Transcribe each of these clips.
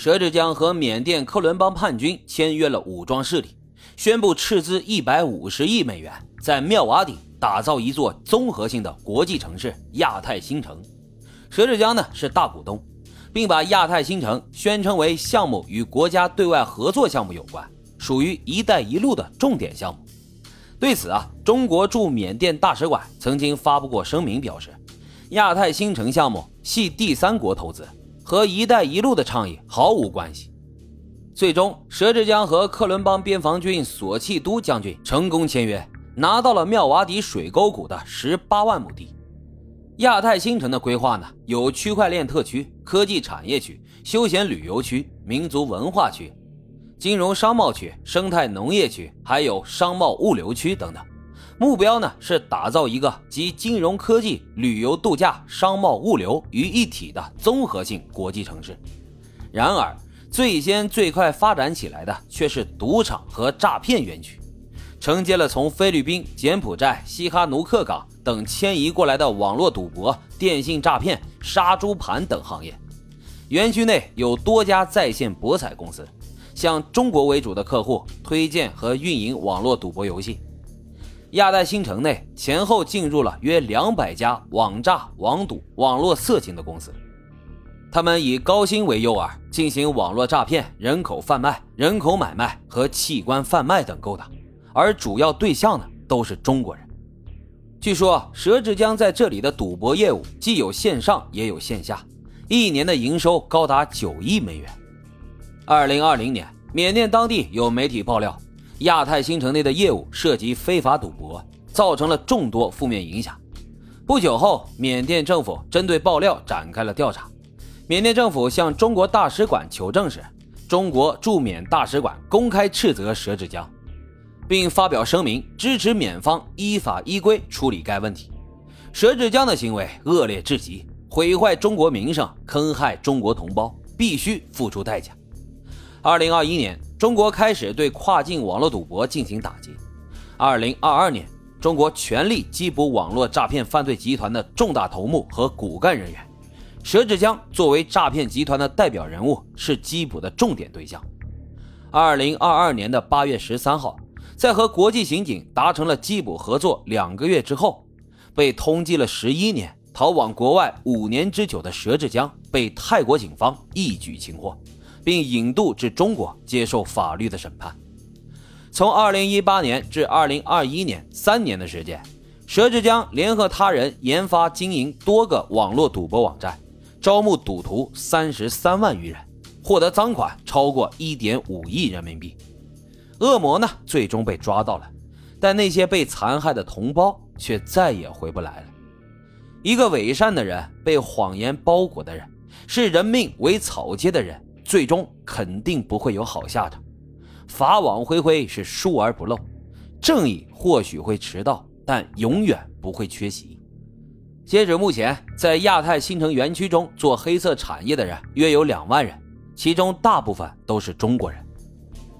佘志江和缅甸克伦邦叛军签约了武装势力，宣布斥资一百五十亿美元，在妙瓦底打造一座综合性的国际城市——亚太新城。佘志江呢是大股东，并把亚太新城宣称为项目与国家对外合作项目有关，属于“一带一路”的重点项目。对此啊，中国驻缅甸大使馆曾经发布过声明，表示亚太新城项目系第三国投资，和“一带一路”的倡议毫无关系。最终，佘志江和克伦邦边防军索契都将军成功签约，拿到了妙瓦底水沟谷的十八万亩地。亚太新城的规划呢，有区块链特区、科技产业区、休闲旅游区、民族文化区。金融商贸区、生态农业区，还有商贸物流区等等，目标呢是打造一个集金融科技、旅游度假、商贸物流于一体的综合性国际城市。然而，最先最快发展起来的却是赌场和诈骗园区，承接了从菲律宾、柬埔寨、西哈努克港等迁移过来的网络赌博、电信诈骗、杀猪盘等行业。园区内有多家在线博彩公司。向中国为主的客户推荐和运营网络赌博游戏。亚太新城内前后进入了约两百家网诈、网赌、网络色情的公司，他们以高薪为诱饵，进行网络诈骗、人口贩卖、人口买卖和器官贩卖等勾当，而主要对象呢都是中国人。据说佘志江在这里的赌博业务既有线上也有线下，一年的营收高达九亿美元。二零二零年，缅甸当地有媒体爆料，亚太新城内的业务涉及非法赌博，造成了众多负面影响。不久后，缅甸政府针对爆料展开了调查。缅甸政府向中国大使馆求证时，中国驻缅大使馆公开斥责佘志江，并发表声明支持缅方依法依规处理该问题。佘志江的行为恶劣至极，毁坏中国名声，坑害中国同胞，必须付出代价。二零二一年，中国开始对跨境网络赌博进行打击。二零二二年，中国全力缉捕网络诈骗犯罪集团的重大头目和骨干人员。佘志江作为诈骗集团的代表人物，是缉捕的重点对象。二零二二年的八月十三号，在和国际刑警达成了缉捕合作两个月之后，被通缉了十一年、逃往国外五年之久的佘志江被泰国警方一举擒获。并引渡至中国接受法律的审判。从2018年至2021年三年的时间，佘志江联合他人研发经营多个网络赌博网站，招募赌徒三十三万余人，获得赃款超过1.5亿人民币。恶魔呢，最终被抓到了，但那些被残害的同胞却再也回不来了。一个伪善的人，被谎言包裹的人，视人命为草芥的人。最终肯定不会有好下场，法网恢恢是疏而不漏，正义或许会迟到，但永远不会缺席。截止目前，在亚太新城园区中做黑色产业的人约有两万人，其中大部分都是中国人。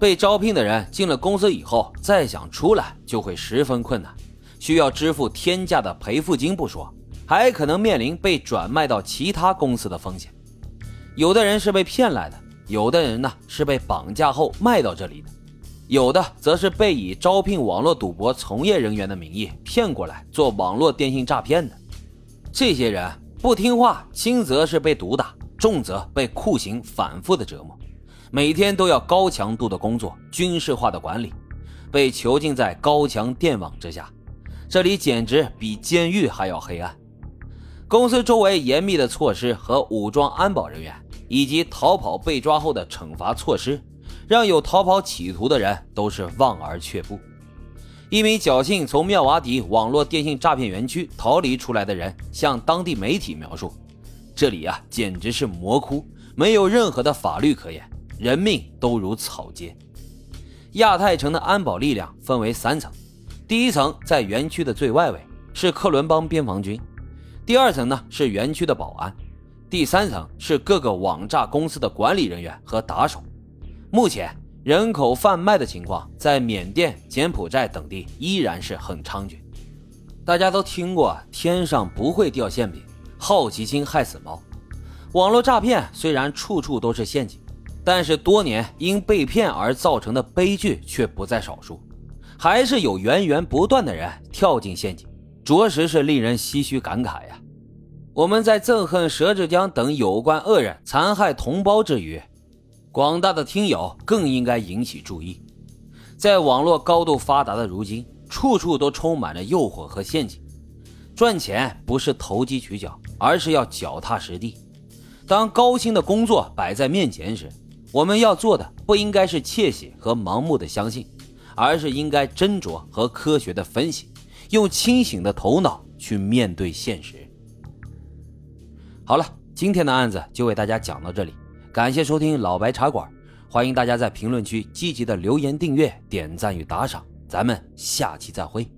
被招聘的人进了公司以后，再想出来就会十分困难，需要支付天价的赔付金不说，还可能面临被转卖到其他公司的风险。有的人是被骗来的，有的人呢是被绑架后卖到这里的，有的则是被以招聘网络赌博从业人员的名义骗过来做网络电信诈骗的。这些人不听话，轻则是被毒打，重则被酷刑反复的折磨，每天都要高强度的工作，军事化的管理，被囚禁在高墙电网之下，这里简直比监狱还要黑暗。公司周围严密的措施和武装安保人员。以及逃跑被抓后的惩罚措施，让有逃跑企图的人都是望而却步。一名侥幸从妙瓦底网络电信诈骗园区逃离出来的人向当地媒体描述：“这里啊，简直是魔窟，没有任何的法律可言，人命都如草芥。”亚太城的安保力量分为三层，第一层在园区的最外围，是克伦邦边防军；第二层呢是园区的保安。第三层是各个网诈公司的管理人员和打手。目前，人口贩卖的情况在缅甸、柬埔寨等地依然是很猖獗。大家都听过“天上不会掉馅饼，好奇心害死猫”。网络诈骗虽然处处都是陷阱，但是多年因被骗而造成的悲剧却不在少数，还是有源源不断的人跳进陷阱，着实是令人唏嘘感慨呀。我们在憎恨佘志江等有关恶人残害同胞之余，广大的听友更应该引起注意。在网络高度发达的如今，处处都充满着诱惑和陷阱。赚钱不是投机取巧，而是要脚踏实地。当高薪的工作摆在面前时，我们要做的不应该是窃喜和盲目的相信，而是应该斟酌和科学的分析，用清醒的头脑去面对现实。好了，今天的案子就为大家讲到这里，感谢收听老白茶馆，欢迎大家在评论区积极的留言、订阅、点赞与打赏，咱们下期再会。